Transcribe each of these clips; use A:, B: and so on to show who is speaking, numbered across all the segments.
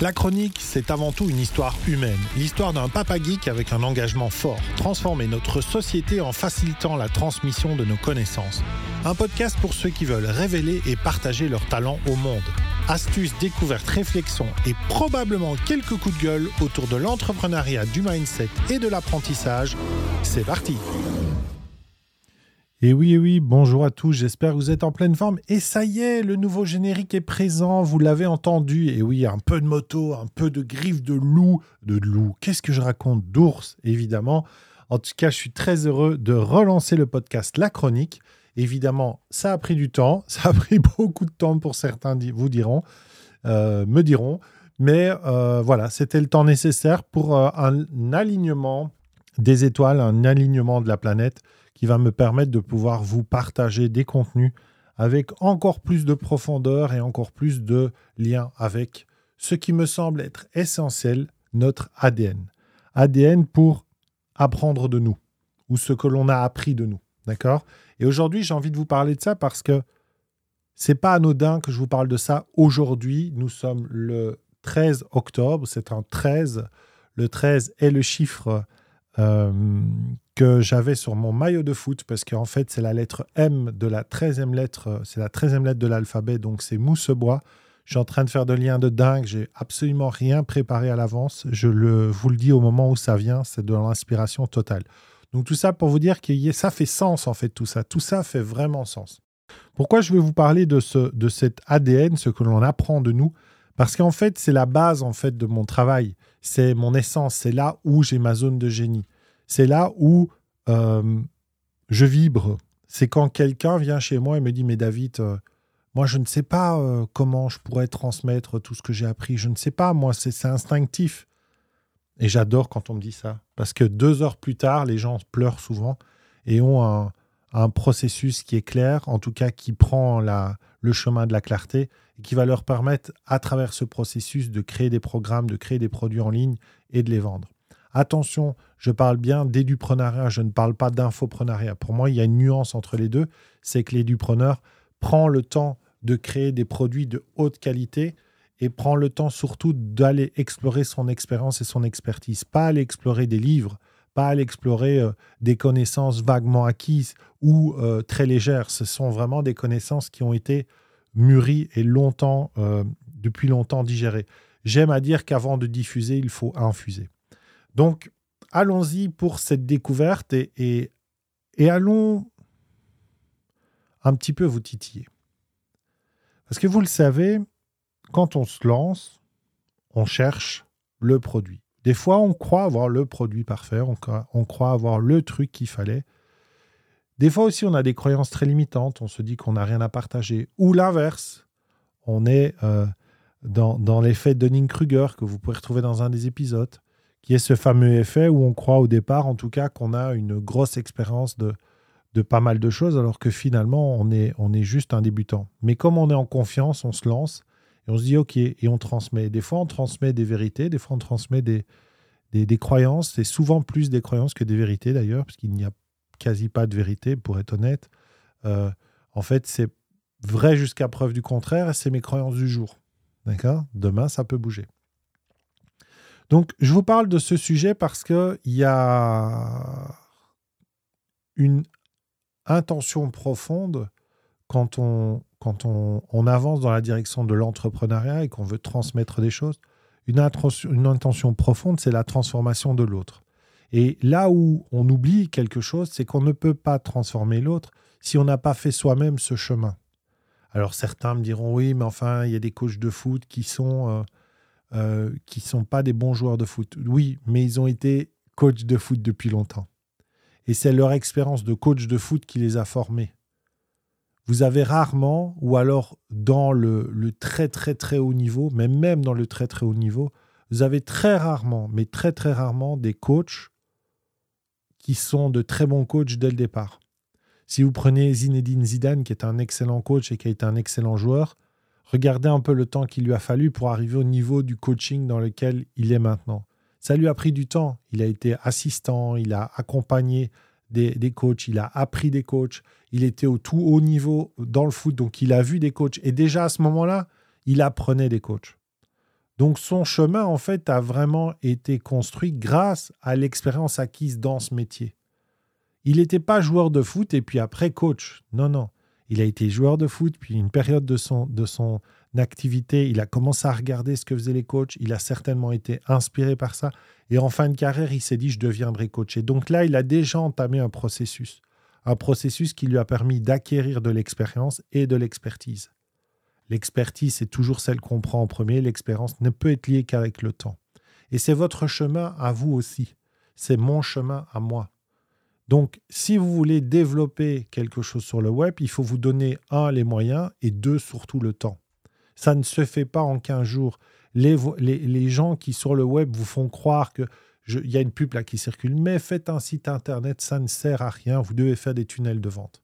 A: La chronique, c'est avant tout une histoire humaine, l'histoire d'un papa geek avec un engagement fort, transformer notre société en facilitant la transmission de nos connaissances. Un podcast pour ceux qui veulent révéler et partager leurs talents au monde. Astuces, découvertes, réflexions et probablement quelques coups de gueule autour de l'entrepreneuriat, du mindset et de l'apprentissage. C'est parti et oui, oui, bonjour à tous, j'espère que vous êtes en pleine forme. Et ça y est, le nouveau générique est présent, vous l'avez entendu. Et oui, un peu de moto, un peu de griffes de loup, de loup, qu'est-ce que je raconte D'ours, évidemment. En tout cas, je suis très heureux de relancer le podcast La Chronique. Évidemment, ça a pris du temps, ça a pris beaucoup de temps pour certains, vous diront, euh, me diront. Mais euh, voilà, c'était le temps nécessaire pour euh, un alignement des étoiles, un alignement de la planète qui va me permettre de pouvoir vous partager des contenus avec encore plus de profondeur et encore plus de lien avec ce qui me semble être essentiel, notre ADN. ADN pour apprendre de nous, ou ce que l'on a appris de nous. D'accord? Et aujourd'hui, j'ai envie de vous parler de ça parce que c'est pas anodin que je vous parle de ça aujourd'hui. Nous sommes le 13 octobre, c'est un 13. Le 13 est le chiffre que j'avais sur mon maillot de foot, parce qu'en fait, c'est la lettre M de la 13e lettre, c'est la 13e lettre de l'alphabet, donc c'est Moussebois. Je suis en train de faire de liens de dingue, j'ai absolument rien préparé à l'avance. Je le, vous le dis au moment où ça vient, c'est de l'inspiration totale. Donc tout ça pour vous dire que ça fait sens en fait tout ça. Tout ça fait vraiment sens. Pourquoi je vais vous parler de, ce, de cet ADN, ce que l'on apprend de nous? Parce qu'en fait, c'est la base en fait de mon travail. C'est mon essence. C'est là où j'ai ma zone de génie c'est là où euh, je vibre. C'est quand quelqu'un vient chez moi et me dit Mais David, euh, moi je ne sais pas euh, comment je pourrais transmettre tout ce que j'ai appris. Je ne sais pas, moi c'est instinctif. Et j'adore quand on me dit ça. Parce que deux heures plus tard, les gens pleurent souvent et ont un, un processus qui est clair, en tout cas qui prend le chemin de la clarté et qui va leur permettre, à travers ce processus, de créer des programmes, de créer des produits en ligne et de les vendre. Attention, je parle bien d'éduprenariat, je ne parle pas d'infoprenariat. Pour moi, il y a une nuance entre les deux, c'est que l'édupreneur prend le temps de créer des produits de haute qualité et prend le temps surtout d'aller explorer son expérience et son expertise, pas aller explorer des livres, pas explorer euh, des connaissances vaguement acquises ou euh, très légères. Ce sont vraiment des connaissances qui ont été mûries et longtemps, euh, depuis longtemps digérées. J'aime à dire qu'avant de diffuser, il faut infuser. Donc, allons-y pour cette découverte et, allons un petit peu vous titiller. Parce que vous le savez, quand on se lance, on cherche le produit. Des fois, on croit avoir le produit parfait, on croit, avoir le truc qu'il fallait. Des fois aussi, on a des croyances très limitantes, on se dit qu'on n'a rien à partager. Ou l'inverse, on est euh, dans, dans l'effet Dunning-Kruger que vous pouvez retrouver dans un des épisodes qui est ce fameux effet où on croit au départ, en tout cas, qu'on a une grosse expérience de, pas mal de choses, alors que finalement, on est, on est juste un débutant. Mais comme on est en confiance, on se lance et on se dit OK, et on transmet. Des fois, on transmet des vérités, des fois, on transmet des, des, croyances. C'est souvent plus des croyances que des vérités, d'ailleurs, parce qu'il n'y a quasi pas de vérité, pour être honnête. Euh, en fait, c'est vrai jusqu'à preuve du contraire, et c'est mes croyances du jour. D'accord? Demain, ça peut bouger. Donc, je vous parle de ce sujet parce qu'il y a une intention profonde quand on, avance dans la direction de l'entrepreneuriat et qu'on veut transmettre des choses. Une, intention profonde, c'est la transformation de l'autre. Et là où on oublie quelque chose, c'est qu'on ne peut pas transformer l'autre si on n'a pas fait soi-même ce chemin. Alors certains me diront oui, mais enfin, il y a des coachs de foot qui sont euh, euh, sont pas des bons joueurs de foot. Oui, mais ils ont été coachs de foot depuis longtemps. Et c'est leur expérience de coach de foot qui les a formés. Vous avez rarement, ou alors dans le, très très très haut niveau, mais même dans le très très haut niveau, vous avez très rarement, mais très très rarement, des coachs qui sont de très bons coachs dès le départ. Si vous prenez Zinedine Zidane, qui est un excellent coach et qui a été un excellent joueur, Regardez un peu le temps qu'il lui a fallu pour arriver au niveau du coaching dans lequel il est maintenant. Ça lui a pris du temps. Il a été assistant, il a accompagné des, coachs, il a appris des coachs, il était au tout haut niveau dans le foot, donc il a vu des coachs. Et déjà à ce moment-là, il apprenait des coachs. Donc son chemin, en fait, a vraiment été construit grâce à l'expérience acquise dans ce métier. Il n'était pas joueur de foot et puis après coach. Non, non. Il a été joueur de foot, puis une période de son, activité, il a commencé à regarder ce que faisaient les coachs, il a certainement été inspiré par ça, et en fin de carrière, il s'est dit, je deviendrai coach. Et donc là, il a déjà entamé un processus, un processus qui lui a permis d'acquérir de l'expérience et de l'expertise. L'expertise, c'est toujours celle qu'on prend en premier, l'expérience ne peut être liée qu'avec le temps. Et c'est votre chemin à vous aussi, c'est mon chemin à moi. Donc, si vous voulez développer quelque chose sur le web, il faut vous donner, un, les moyens et deux, surtout le temps. Ça ne se fait pas en 15 jours. Les, gens qui, sur le web, vous font croire que il y a une pub là qui circule, mais faites un site internet, ça ne sert à rien, vous devez faire des tunnels de vente.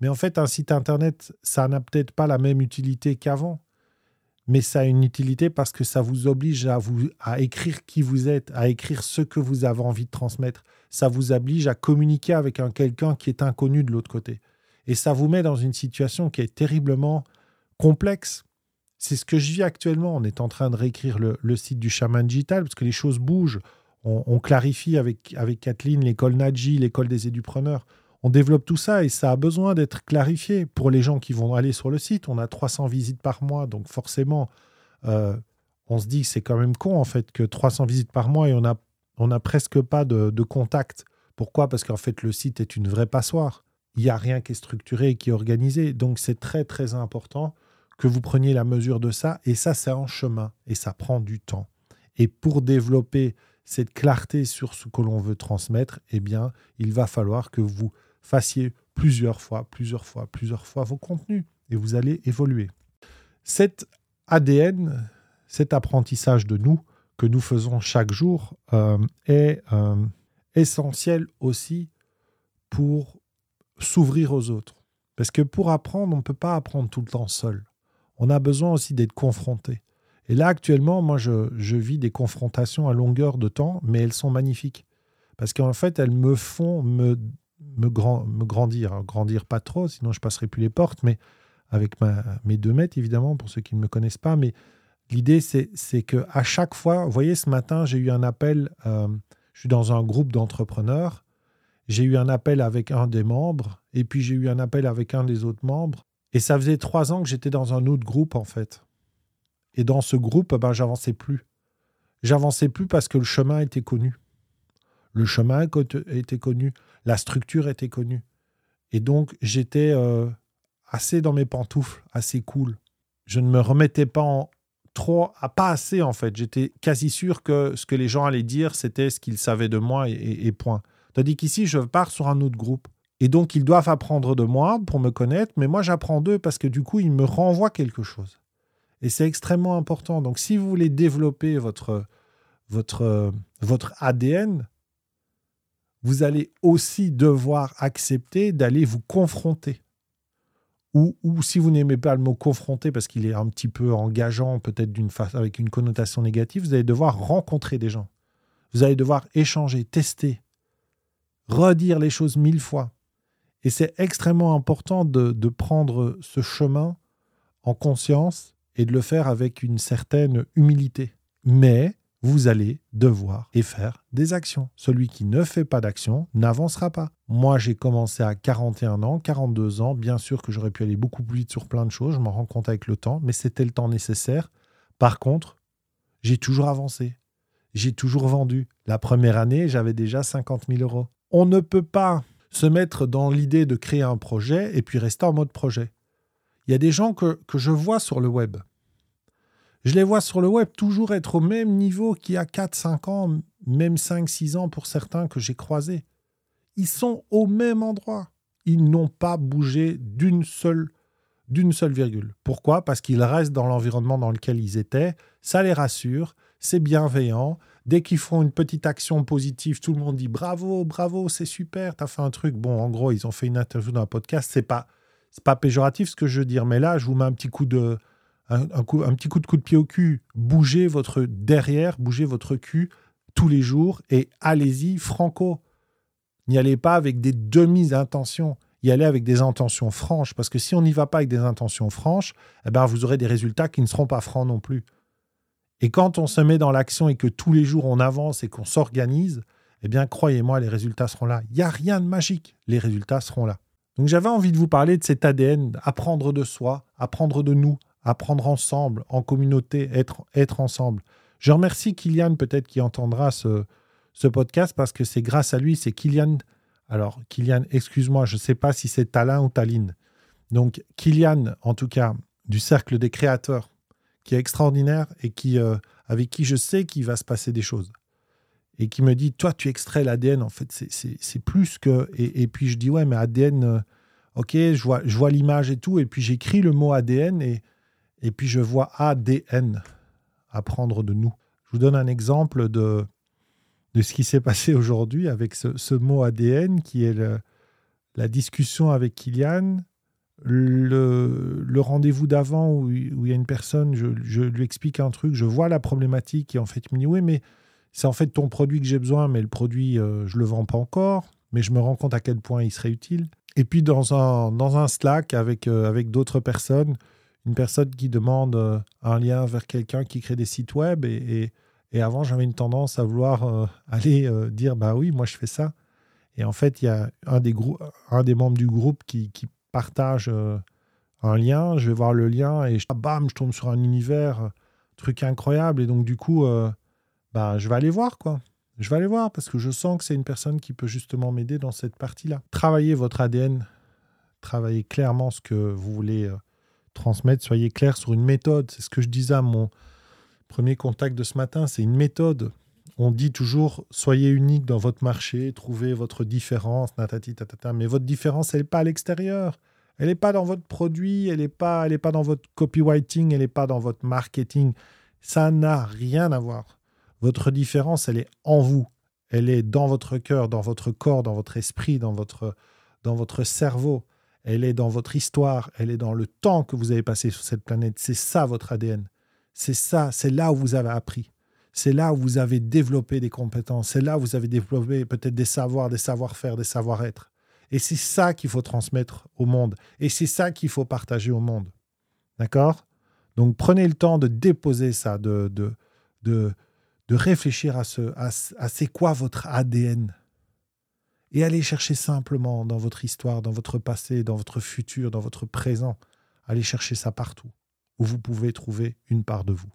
A: Mais en fait, un site internet, ça n'a peut-être pas la même utilité qu'avant, mais ça a une utilité parce que ça vous oblige à, vous, à écrire qui vous êtes, à écrire ce que vous avez envie de transmettre ça vous oblige à communiquer avec un quelqu'un qui est inconnu de l'autre côté. Et ça vous met dans une situation qui est terriblement complexe. C'est ce que je vis actuellement. On est en train de réécrire le, site du chaman digital parce que les choses bougent. On, clarifie avec, avec Kathleen l'école Nadji, l'école des édupreneurs. On développe tout ça et ça a besoin d'être clarifié pour les gens qui vont aller sur le site. On a 300 visites par mois, donc forcément, euh, on se dit que c'est quand même con en fait que 300 visites par mois et on a on n'a presque pas de, contact. Pourquoi? Parce qu'en fait, le site est une vraie passoire. Il n'y a rien qui est structuré et qui est organisé. Donc, c'est très, très important que vous preniez la mesure de ça. Et ça, c'est en chemin et ça prend du temps. Et pour développer cette clarté sur ce que l'on veut transmettre, eh bien, il va falloir que vous fassiez plusieurs fois, plusieurs fois, plusieurs fois vos contenus et vous allez évoluer. Cet ADN, cet apprentissage de nous, que nous faisons chaque jour euh, est euh, essentiel aussi pour s'ouvrir aux autres. Parce que pour apprendre, on ne peut pas apprendre tout le temps seul. On a besoin aussi d'être confronté. Et là, actuellement, moi, je, vis des confrontations à longueur de temps, mais elles sont magnifiques. Parce qu'en fait, elles me font me, me, grandir. grandir pas trop, sinon je passerai plus les portes, mais avec ma, mes deux mètres, évidemment, pour ceux qui ne me connaissent pas. Mais L'idée, c'est que à chaque fois, vous voyez, ce matin, j'ai eu un appel, euh, je suis dans un groupe d'entrepreneurs, j'ai eu un appel avec un des membres, et puis j'ai eu un appel avec un des autres membres, et ça faisait trois ans que j'étais dans un autre groupe, en fait. Et dans ce groupe, ben, j'avançais plus. J'avançais plus parce que le chemin était connu. Le chemin était connu, la structure était connue. Et donc, j'étais euh, assez dans mes pantoufles, assez cool. Je ne me remettais pas en, trop, pas assez en fait. J'étais quasi sûr que ce que les gens allaient dire, c'était ce qu'ils savaient de moi et, point. Tandis qu'ici, je pars sur un autre groupe. Et donc, ils doivent apprendre de moi pour me connaître, mais moi, j'apprends d'eux parce que du coup, ils me renvoient quelque chose. Et c'est extrêmement important. Donc, si vous voulez développer votre, votre, votre ADN, vous allez aussi devoir accepter d'aller vous confronter ou, si vous n'aimez pas le mot confronter parce qu'il est un petit peu engageant, peut-être d'une avec une connotation négative, vous allez devoir rencontrer des gens. Vous allez devoir échanger, tester, redire les choses mille fois. Et c'est extrêmement important de, de prendre ce chemin en conscience et de le faire avec une certaine humilité. Mais vous allez devoir et faire des actions. Celui qui ne fait pas d'action n'avancera pas. Moi, j'ai commencé à 41 ans, 42 ans. Bien sûr que j'aurais pu aller beaucoup plus vite sur plein de choses. Je m'en rends compte avec le temps, mais c'était le temps nécessaire. Par contre, j'ai toujours avancé. J'ai toujours vendu. La première année, j'avais déjà 50 000 euros. On ne peut pas se mettre dans l'idée de créer un projet et puis rester en mode projet. Il y a des gens que, que je vois sur le web je les vois sur le web toujours être au même niveau qu'il y a 4-5 ans, même 5-6 ans pour certains que j'ai croisés. Ils sont au même endroit. Ils n'ont pas bougé d'une seule, d'une seule virgule. Pourquoi? Parce qu'ils restent dans l'environnement dans lequel ils étaient. Ça les rassure, c'est bienveillant. Dès qu'ils font une petite action positive, tout le monde dit bravo, bravo, c'est super, t'as fait un truc. Bon, en gros, ils ont fait une interview dans un podcast. C'est pas, pas péjoratif ce que je veux dire, mais là, je vous mets un petit coup de, un, petit coup de pied au cul, bougez votre derrière, bougez votre cul tous les jours et allez-y franco. N'y allez pas avec des demi-intentions, y allez avec des intentions franches, parce que si on n'y va pas avec des intentions franches, eh ben vous aurez des résultats qui ne seront pas francs non plus. Et quand on se met dans l'action et que tous les jours on avance et qu'on s'organise, eh bien croyez-moi, les résultats seront là. Il n'y a rien de magique, les résultats seront là. Donc j'avais envie de vous parler de cet ADN, apprendre de soi, apprendre de nous, apprendre ensemble, en communauté, être, être ensemble. Je remercie Kylian peut-être qui entendra ce, ce podcast parce que c'est grâce à lui, c'est Kylian. Alors Kylian, excuse-moi, je ne sais pas si c'est Talin ou Taline. Donc Kylian, en tout cas, du cercle des créateurs, qui est extraordinaire et qui, euh, avec qui je sais qu'il va se passer des choses. Et qui me dit, toi, tu extrais l'ADN, en fait, c'est plus que... Et, puis je dis, ouais, mais ADN, euh, ok, je vois, je vois l'image et tout, et puis j'écris le mot ADN, et, et puis je vois ADN, apprendre de nous. Je vous donne un exemple de, de ce qui s'est passé aujourd'hui avec ce, mot ADN, qui est la discussion avec Kylian, le, rendez-vous d'avant où, il y a une personne, je, lui explique un truc, je vois la problématique et en fait il me dit oui mais c'est en fait ton produit que j'ai besoin mais le produit euh, je le vends pas encore mais je me rends compte à quel point il serait utile. Et puis dans un, dans un Slack avec, euh, avec d'autres personnes, une personne qui demande euh, un lien vers quelqu'un qui crée des sites web et, avant j'avais une tendance à vouloir aller dire bah oui moi je fais ça. Et en fait, il y a un des, membres du groupe qui, partage euh, un lien, je vais voir le lien et je, bam, je tombe sur un univers, euh, truc incroyable. Et donc, du coup, euh, bah, je vais aller voir, quoi. Je vais aller voir parce que je sens que c'est une personne qui peut justement m'aider dans cette partie-là. Travaillez votre ADN, travaillez clairement ce que vous voulez transmettre, soyez clair sur une méthode. C'est ce que je disais à mon premier contact de ce matin, c'est une méthode. On dit toujours soyez unique dans votre marché, trouvez votre différence, natati, tatata, mais votre différence, elle n'est pas à l'extérieur. Elle n'est pas dans votre produit, elle n'est pas, elle pas dans votre copywriting, elle n'est pas dans votre marketing. Ça n'a rien à voir. Votre différence, elle est en vous. Elle est dans votre cœur, dans votre corps, dans votre esprit, dans votre, dans votre cerveau. Elle est dans votre histoire, elle est dans le temps que vous avez passé sur cette planète. C'est ça votre ADN. C'est ça, c'est là où vous avez appris. C'est là où vous avez développé des compétences. C'est là où vous avez développé peut-être des savoirs, des savoir-faire, des savoir-être. Et c'est ça qu'il faut transmettre au monde. Et c'est ça qu'il faut partager au monde. D'accord? Donc prenez le temps de déposer ça, de, de, de, de réfléchir à, ce, à, à c'est quoi votre ADN. Et allez chercher simplement dans votre histoire, dans votre passé, dans votre futur, dans votre présent. Allez chercher ça partout où vous pouvez trouver une part de vous.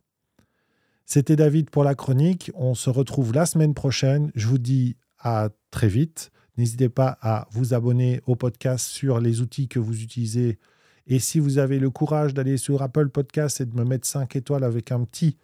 A: C'était David pour la chronique. On se retrouve la semaine prochaine. Je vous dis à très vite. N'hésitez pas à vous abonner au podcast sur les outils que vous utilisez. Et si vous avez le courage d'aller sur Apple Podcast et de me mettre 5 étoiles avec un petit,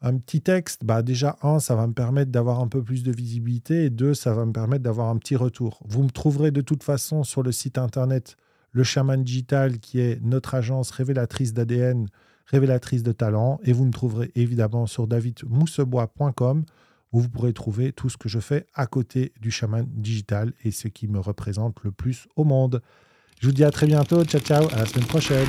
A: un petit texte, bah déjà, un, ça va me permettre d'avoir un peu plus de visibilité. Et deux, ça va me permettre d'avoir un petit retour. Vous me trouverez de toute façon sur le site internet Le Chaman Digital, qui est notre agence révélatrice d'ADN révélatrice de talent. Et vous me trouverez évidemment sur davidmoussebois.com où vous pourrez trouver tout ce que je fais à côté du chaman digital et ce qui me représente le plus au monde. Je vous dis à très bientôt. Ciao, ciao. À la semaine prochaine.